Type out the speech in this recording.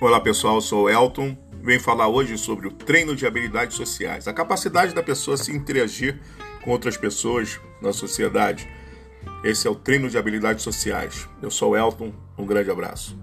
Olá pessoal, eu sou o Elton. Venho falar hoje sobre o treino de habilidades sociais, a capacidade da pessoa se interagir com outras pessoas na sociedade. Esse é o treino de habilidades sociais. Eu sou o Elton, um grande abraço.